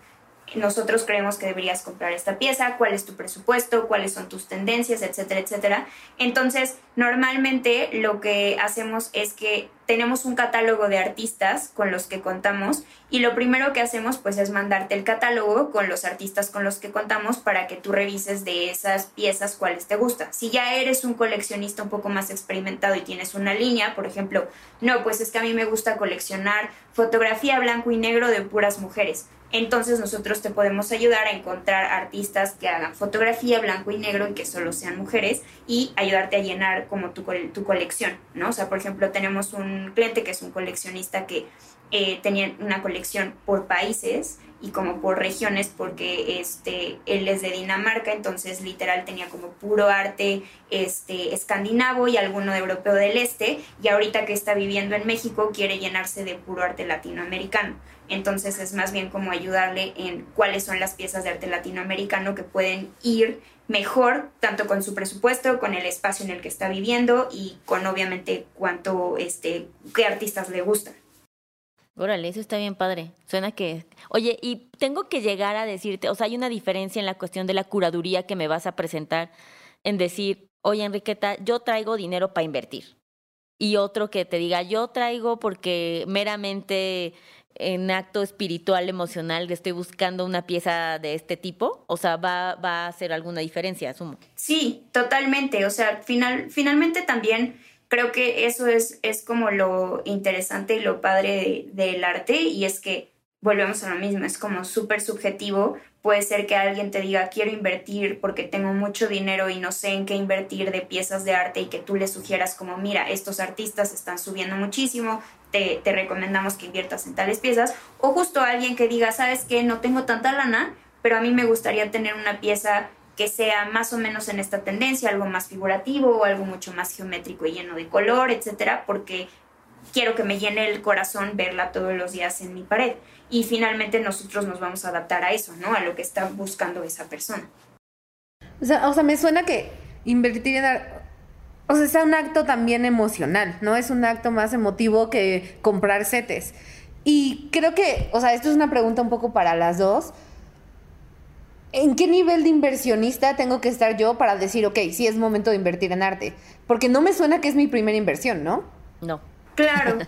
nosotros creemos que deberías comprar esta pieza, cuál es tu presupuesto, cuáles son tus tendencias, etcétera, etcétera. Entonces, normalmente lo que hacemos es que tenemos un catálogo de artistas con los que contamos y lo primero que hacemos pues es mandarte el catálogo con los artistas con los que contamos para que tú revises de esas piezas cuáles te gustan. Si ya eres un coleccionista un poco más experimentado y tienes una línea, por ejemplo, no, pues es que a mí me gusta coleccionar fotografía blanco y negro de puras mujeres. Entonces nosotros te podemos ayudar a encontrar artistas que hagan fotografía blanco y negro y que solo sean mujeres y ayudarte a llenar como tu, tu colección, ¿no? O sea, por ejemplo, tenemos un cliente que es un coleccionista que eh, tenía una colección por países y como por regiones porque este él es de Dinamarca entonces literal tenía como puro arte este escandinavo y alguno de europeo del este y ahorita que está viviendo en México quiere llenarse de puro arte latinoamericano. Entonces es más bien como ayudarle en cuáles son las piezas de arte latinoamericano que pueden ir mejor, tanto con su presupuesto, con el espacio en el que está viviendo y con obviamente cuánto, este, qué artistas le gustan. Órale, eso está bien padre. Suena que... Oye, y tengo que llegar a decirte, o sea, hay una diferencia en la cuestión de la curaduría que me vas a presentar en decir, oye, Enriqueta, yo traigo dinero para invertir. Y otro que te diga, yo traigo porque meramente en acto espiritual, emocional, estoy buscando una pieza de este tipo? O sea, ¿va, va a hacer alguna diferencia, asumo? Sí, totalmente. O sea, final, finalmente también creo que eso es, es como lo interesante y lo padre del arte y es que volvemos a lo mismo, es como súper subjetivo. Puede ser que alguien te diga, quiero invertir porque tengo mucho dinero y no sé en qué invertir de piezas de arte y que tú le sugieras como, mira, estos artistas están subiendo muchísimo, te, recomendamos que inviertas en tales piezas. O justo alguien que diga, sabes que no tengo tanta lana, pero a mí me gustaría tener una pieza que sea más o menos en esta tendencia, algo más figurativo o algo mucho más geométrico y lleno de color, etcétera, porque quiero que me llene el corazón verla todos los días en mi pared. Y finalmente nosotros nos vamos a adaptar a eso, ¿no? A lo que está buscando esa persona. O sea, o sea me suena que invertir en, o sea, es un acto también emocional, ¿no? Es un acto más emotivo que comprar setes. Y creo que, o sea, esto es una pregunta un poco para las dos. ¿En qué nivel de inversionista tengo que estar yo para decir, ok, sí es momento de invertir en arte? Porque no me suena que es mi primera inversión, ¿no? No. Claro.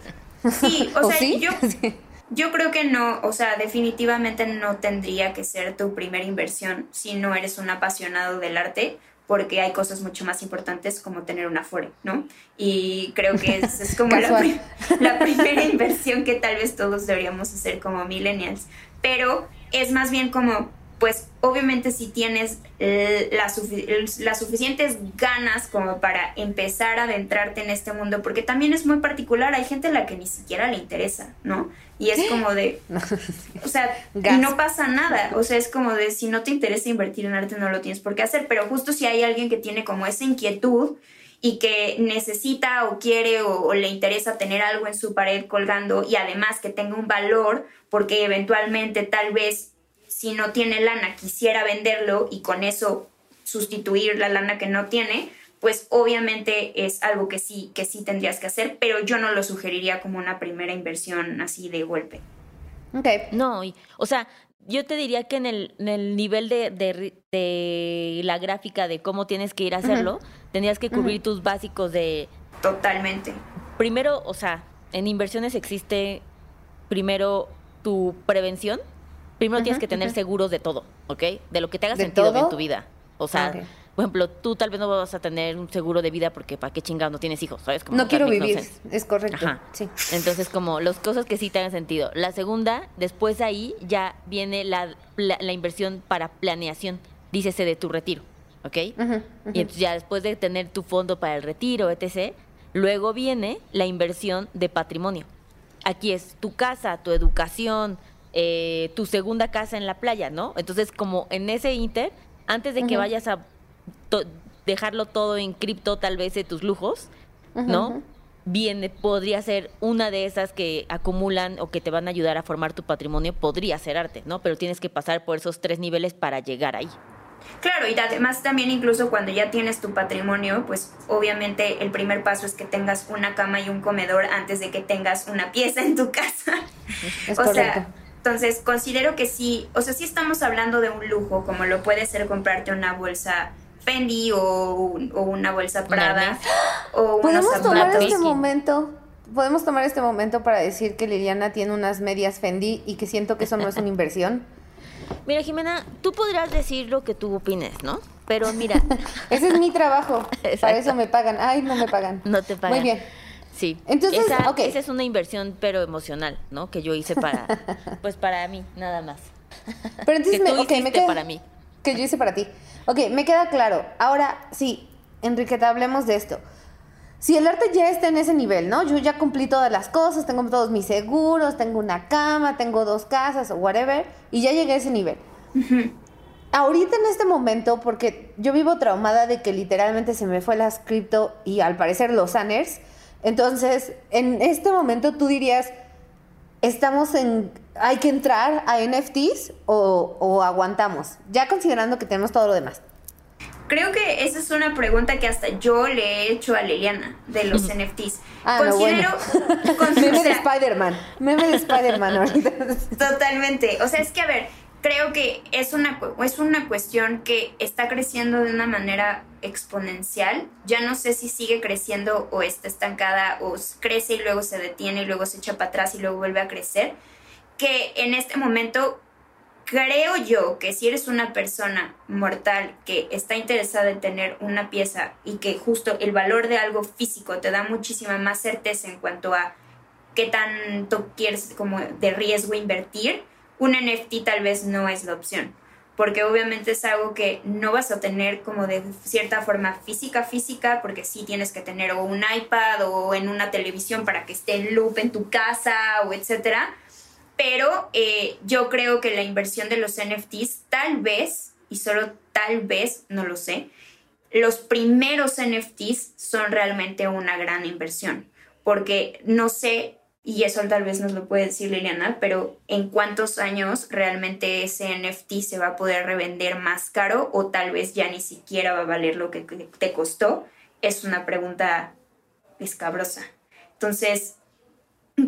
Sí, o, sea, yo, yo creo que no, o sea, definitivamente no tendría que ser tu primera inversión si no eres un apasionado del arte porque hay cosas mucho más importantes como tener una Afore, ¿no? Y creo que es, es como la, la, primera inversión que tal vez todos deberíamos hacer como millennials. Pero es más bien como pues obviamente si tienes eh, las, suficientes ganas como para empezar a adentrarte en este mundo, porque también es muy particular, hay gente a la que ni siquiera le interesa, ¿no? Y es como de, o sea, y no pasa nada, o sea, es como de, si no te interesa invertir en arte, no lo tienes por qué hacer, pero justo si hay alguien que tiene como esa inquietud y que necesita o quiere o le interesa tener algo en su pared colgando y además que tenga un valor, porque eventualmente tal vez si no tiene lana quisiera venderlo y con eso sustituir la lana que no tiene, pues obviamente es algo que sí, que sí tendrías que hacer, pero yo no lo sugeriría como una primera inversión así de golpe. Ok. No, o sea, yo te diría que en el, nivel de, de, la gráfica de cómo tienes que ir a hacerlo, tendrías que cubrir tus básicos de... Totalmente. Primero, o sea, en inversiones existe primero tu prevención, primero tienes que tener seguros de todo, ¿ok? De lo que te haga sentido en tu vida. O sea, por ejemplo, tú tal vez no vas a tener un seguro de vida porque para qué chingados no tienes hijos, ¿sabes? no quiero vivir, es correcto. Sí. Entonces, como las cosas que sí te hagan sentido. La segunda, después de ahí ya viene la, la, inversión para planeación, dícese de tu retiro, ¿ok? Y entonces ya después de tener tu fondo para el retiro, etc., luego viene la inversión de patrimonio. Aquí es tu casa, tu educación, eh, tu segunda casa en la playa, ¿no? Entonces, como en ese inter, antes de que vayas a dejarlo todo en cripto, tal vez de tus lujos, ¿no? Viene, podría ser una de esas que acumulan o que te van a ayudar a formar tu patrimonio, podría ser arte, ¿no? Pero tienes que pasar por esos tres niveles para llegar ahí. Claro, y además también incluso cuando ya tienes tu patrimonio, pues obviamente el primer paso es que tengas una cama y un comedor antes de que tengas una pieza en tu casa. o sea, entonces, considero que sí, o sea, sí estamos hablando de un lujo, como lo puede ser comprarte una bolsa Fendi o, una bolsa Prada o ¿Podemos tomar este momento? podemos tomar este momento para decir que Liliana tiene unas medias Fendi y que siento que eso no es una inversión. Mira, Jimena, tú podrás decir lo que tú opines, ¿no? Pero mira. Ese es mi trabajo. Para eso me pagan. Ay, no me pagan. No te pagan. Muy bien. Sí. Entonces, esa, es una inversión, pero emocional, ¿no? Que yo hice para, pues para mí, nada más. Pero entonces, que tú me, ok, me queda, para mí. Que yo hice para ti. Ok, me queda claro. Ahora, sí, Enriqueta, hablemos de esto. Si el arte ya está en ese nivel, ¿no? Yo ya cumplí todas las cosas, tengo todos mis seguros, tengo una cama, tengo dos casas o whatever, y ya llegué a ese nivel. Ahorita en este momento, porque yo vivo traumada de que literalmente se me fue las cripto y al parecer los Sanners, entonces en este momento tú dirías, estamos en, hay que entrar a NFTs o, o aguantamos, ya considerando que tenemos todo lo demás. Creo que esa es una pregunta que hasta yo le he hecho a Liliana de los NFTs. Ah, no, Considero. con- Meme o de Spider-Man, meme de Spider-Man ahorita. Totalmente. O sea, es que a ver, creo que es una, es una cuestión que está creciendo de una manera exponencial. Ya no sé si sigue creciendo o está estancada o crece y luego se detiene y luego se echa para atrás y luego vuelve a crecer. Que en este momento creo yo que si eres una persona mortal que está interesada en tener una pieza y que justo el valor de algo físico te da muchísima más certeza en cuanto a qué tanto quieres como de riesgo invertir, un NFT tal vez no es la opción. Porque obviamente es algo que no vas a tener como de cierta forma física, física, porque sí tienes que tener un iPad o en una televisión para que esté en loop en tu casa o etcétera. Pero eh, yo creo que la inversión de los NFTs tal vez, y solo tal vez, no lo sé, los primeros NFTs son realmente una gran inversión. Porque no sé, y eso tal vez nos lo puede decir Liliana, pero en cuántos años realmente ese NFT se va a poder revender más caro o tal vez ya ni siquiera va a valer lo que te costó, es una pregunta escabrosa. Entonces,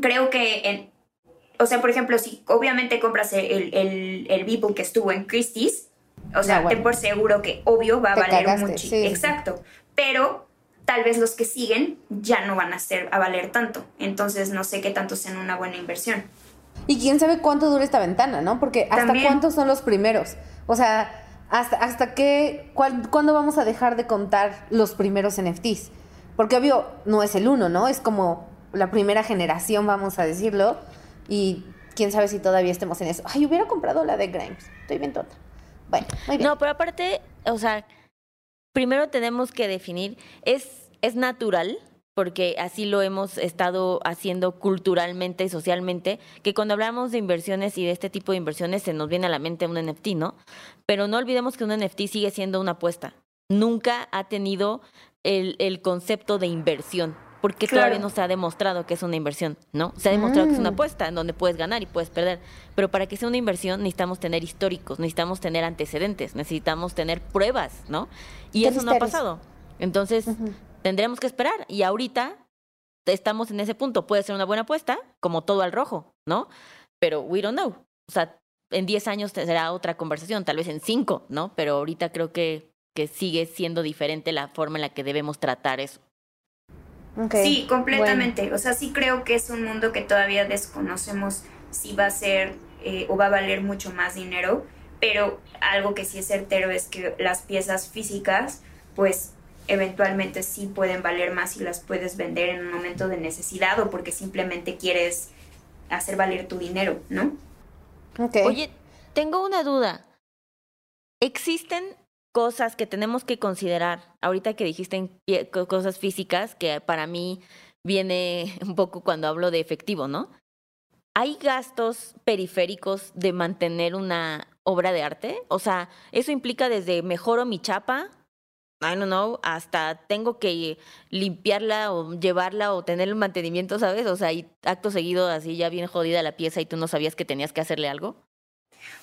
creo que en, o sea, por ejemplo, si obviamente compras el, el, el Beeple que estuvo en Christie's, o sea, Ah, bueno. ten por seguro que obvio va a Te valer mucho. sí, sí. Exacto. Pero tal vez los que siguen ya no van a ser a valer tanto. Entonces no sé qué tanto sean una buena inversión. Y quién sabe cuánto dura esta ventana, ¿no? Porque hasta También. cuántos son los primeros. O sea, hasta, hasta qué, cuál- cuándo vamos a dejar de contar los primeros NFTs. Porque obvio, no es el uno, ¿no? Es como la primera generación, vamos a decirlo. Y quién sabe si todavía estemos en eso. Ay, hubiera comprado la de Grimes. Estoy bien tonta. Bueno, muy bien. No, pero aparte, o sea, primero tenemos que definir, es, es natural, porque así lo hemos estado haciendo culturalmente y socialmente, que cuando hablamos de inversiones y de este tipo de inversiones se nos viene a la mente un NFT, ¿no? Pero no olvidemos que un NFT sigue siendo una apuesta. Nunca ha tenido el, el concepto de inversión, porque Claro. todavía no se ha demostrado que es una inversión, ¿no? Se ha demostrado que es una Mm. apuesta en donde puedes ganar y puedes perder, pero para que sea una inversión necesitamos tener históricos, necesitamos tener antecedentes, necesitamos tener pruebas, ¿no? Y eso no ha pasado. Entonces, Ujú. tendremos que esperar y ahorita estamos en ese punto. Puede ser una buena apuesta, como todo al rojo, ¿no? Pero we don't know. O sea, en 10 años será otra conversación, tal vez en 5, ¿no? Pero ahorita creo que, que sigue siendo diferente la forma en la que debemos tratar eso. Sí, completamente. O sea, sí creo que es un mundo que todavía desconocemos si va a ser eh, o va a valer mucho más dinero, pero algo que sí es certero es que las piezas físicas, pues eventualmente sí pueden valer más si las puedes vender en un momento de necesidad o porque simplemente quieres hacer valer tu dinero, ¿no? Bueno, ok. Oye, tengo una duda. ¿Existen cosas que tenemos que considerar, ahorita que dijiste en cosas físicas, que para mí viene un poco cuando hablo de efectivo, ¿no? ¿Hay gastos periféricos de mantener una obra de arte? O sea, eso implica desde mejoro mi chapa, I don't know, hasta tengo que limpiarla o llevarla o tener el mantenimiento, ¿sabes? O sea, y acto seguido así ya bien jodida la pieza y tú no sabías que tenías que hacerle algo.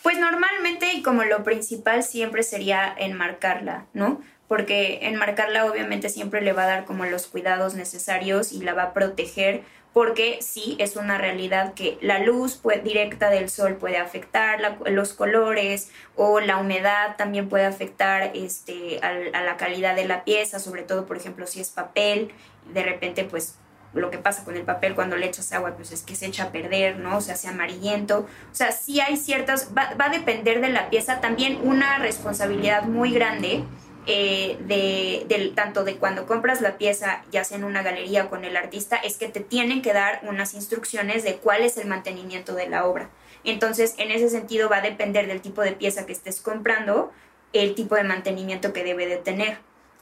Pues normalmente y como lo principal siempre sería enmarcarla, ¿no? Porque enmarcarla obviamente siempre le va a dar como los cuidados necesarios y la va a proteger porque sí es una realidad que la luz directa del sol puede afectar los colores o la humedad también puede afectar este, a la calidad de la pieza, sobre todo por ejemplo si es papel, de repente pues lo que pasa con el papel cuando le echas agua, pues es que se echa a perder, ¿no? O sea, se amarillento. O sea, sí hay ciertas, va, va a depender de la pieza. También una responsabilidad muy grande eh, de, tanto de cuando compras la pieza, ya sea en una galería o con el artista, es que te tienen que dar unas instrucciones de cuál es el mantenimiento de la obra. Entonces, en ese sentido, va a depender del tipo de pieza que estés comprando, el tipo de mantenimiento que debe de tener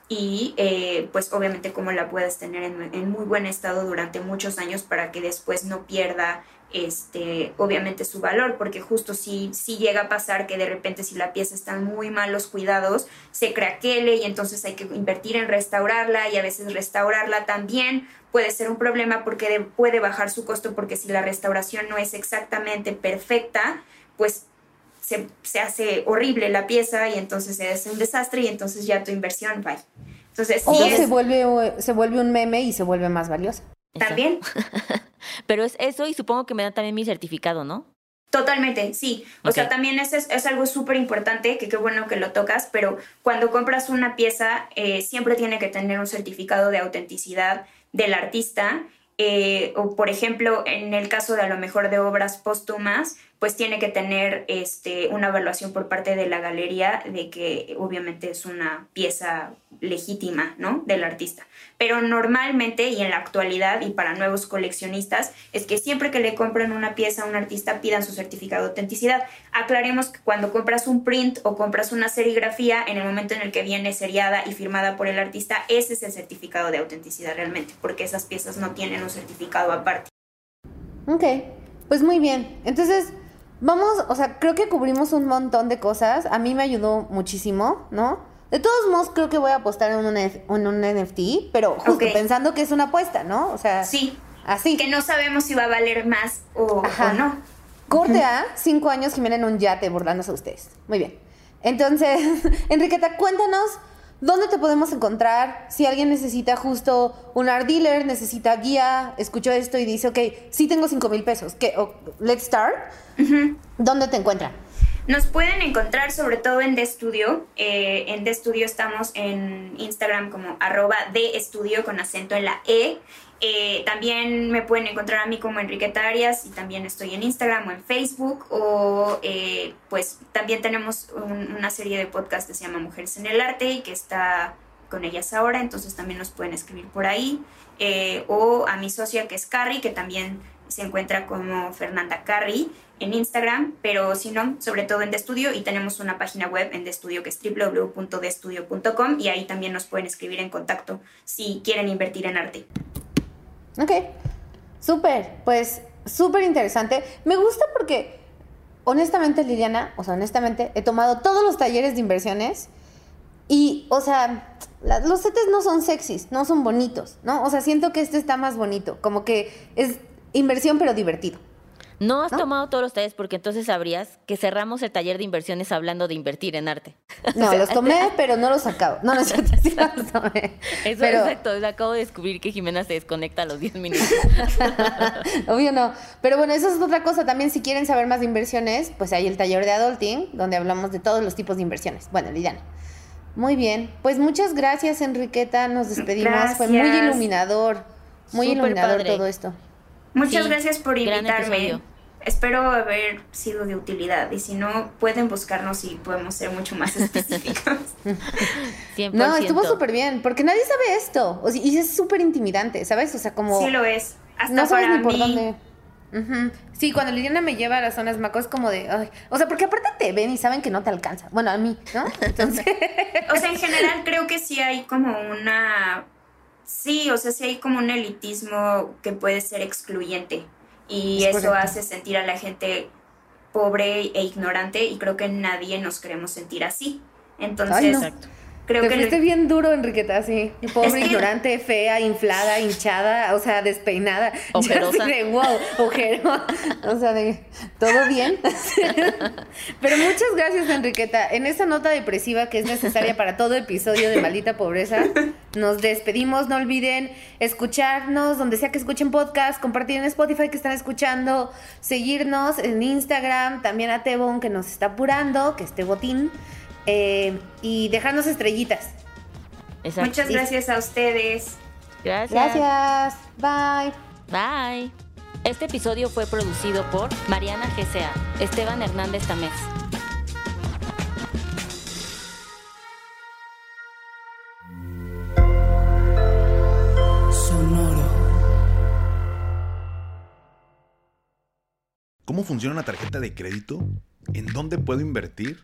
y eh, pues obviamente cómo la puedes tener en, en, muy buen estado durante muchos años para que después no pierda este, obviamente su valor, porque justo si, si llega a pasar que de repente si la pieza está muy malos cuidados, se craquele y entonces hay que invertir en restaurarla y a veces restaurarla también puede ser un problema porque puede bajar su costo porque si la restauración no es exactamente perfecta, pues se, se, hace horrible la pieza y entonces es un desastre y entonces ya tu inversión va. Entonces, o se, vuelve, se vuelve un meme y se vuelve más valiosa. También. Pero es eso y supongo que me da también mi certificado, ¿no? Totalmente, sí. O sea, también es, es, algo súper importante, que qué bueno que lo tocas, pero cuando compras una pieza, eh, siempre tiene que tener un certificado de autenticidad del artista. Eh, o por ejemplo, en el caso de a lo mejor de obras póstumas, pues tiene que tener este, una evaluación por parte de la galería de que obviamente es una pieza legítima, ¿no? Del artista. Pero normalmente y en la actualidad y para nuevos coleccionistas es que siempre que le compren una pieza a un artista pidan su certificado de autenticidad. Aclaremos que cuando compras un print o compras una serigrafía, en el momento en el que viene seriada y firmada por el artista, ese es el certificado de autenticidad realmente, porque esas piezas no tienen un certificado aparte. Ok, pues muy bien. Entonces, Vamos, o sea, creo que cubrimos un montón de cosas. A mí me ayudó muchísimo, ¿no? De todos modos, creo que voy a apostar en un, en un NFT, pero justo pensando que es una apuesta, ¿no? O sea, sí. Así. Que no sabemos si va a valer más o, no. Corte a cinco años Jimena en un yate burlándose a ustedes. Muy bien. Entonces, Enriqueta, cuéntanos ¿Dónde te podemos encontrar? Si alguien necesita justo un art dealer, necesita guía, escuchó esto y dice, ok, sí tengo 5 mil pesos, que, let's start. ¿Dónde te encuentran? Nos pueden encontrar sobre todo en The Studio. Eh, en The Studio estamos en Instagram como arroba de estudio con acento en la E eh, también me pueden encontrar a mí como Enriqueta Arias y también estoy en Instagram o en Facebook o eh, pues también tenemos una serie de podcasts que se llama Mujeres en el Arte y que está con ellas ahora, entonces también nos pueden escribir por ahí eh, o a mi socia que es Carrie que también se encuentra como Fernanda Carrie en Instagram, pero si no, sobre todo en Destudio y tenemos una página web en Destudio que es www.destudio.com y ahí también nos pueden escribir en contacto si quieren invertir en arte. Ok, súper, pues súper interesante. Me gusta porque, honestamente, Liliana, o sea, honestamente, he tomado todos los talleres de inversiones y, o sea, los setes no son sexys, no son bonitos, ¿no? O sea, siento que este está más bonito, como que es inversión pero divertido. No has tomado todos los talleres porque entonces sabrías que cerramos el taller de inversiones hablando de invertir en arte. No, los tomé, pero no los acabo. No, no, sí los tomé. Eso, pero... exacto. Acabo de descubrir que Jimena se desconecta a los 10 minutos. Obvio no. Pero bueno, eso es otra cosa. También si quieren saber más de inversiones, pues hay el taller de adulting, donde hablamos de todos los tipos de inversiones. Bueno, Liliana. Muy bien. Pues muchas gracias, Enriqueta. Nos despedimos. Fue muy iluminador. Muy iluminador todo esto. Muchas gracias por invitarme. Espero haber sido de utilidad y si no, pueden buscarnos y podemos ser mucho más específicos. no, estuvo súper bien, porque nadie sabe esto. y es súper intimidante, ¿sabes? O sea, como... Sí lo es. Hasta no sabes ni por dónde. Sí, cuando Liliana me lleva a las zonas macos, como de. o sea, porque aparte te ven y saben que no te alcanza. Bueno, a mí, ¿no? Entonces. o sea, en general creo que sí hay como una Sí, o sea, sí hay como un elitismo que puede ser excluyente y eso hace sentir a la gente pobre e ignorante y creo que nadie nos queremos sentir así. Entonces, Creo Te que fuiste bien duro, Enriqueta, sí. Pobre, ignorante, fea, inflada, hinchada, o sea, despeinada. Ojerosa. de wow, ojero. O sea, de todo bien. Pero muchas gracias, Enriqueta. En esta nota depresiva que es necesaria para todo episodio de Maldita Pobreza, nos despedimos. No olviden escucharnos donde sea que escuchen podcast, compartir en Spotify que están escuchando, seguirnos en Instagram, también a Tebon que nos está apurando, que este botín. Eh, y dejarnos estrellitas. Muchas gracias a ustedes. Gracias. Gracias. Bye. Bye. Este episodio fue producido por Mariana GCA, Esteban Hernández Tamés. ¿Cómo funciona una tarjeta de crédito? ¿En dónde puedo invertir?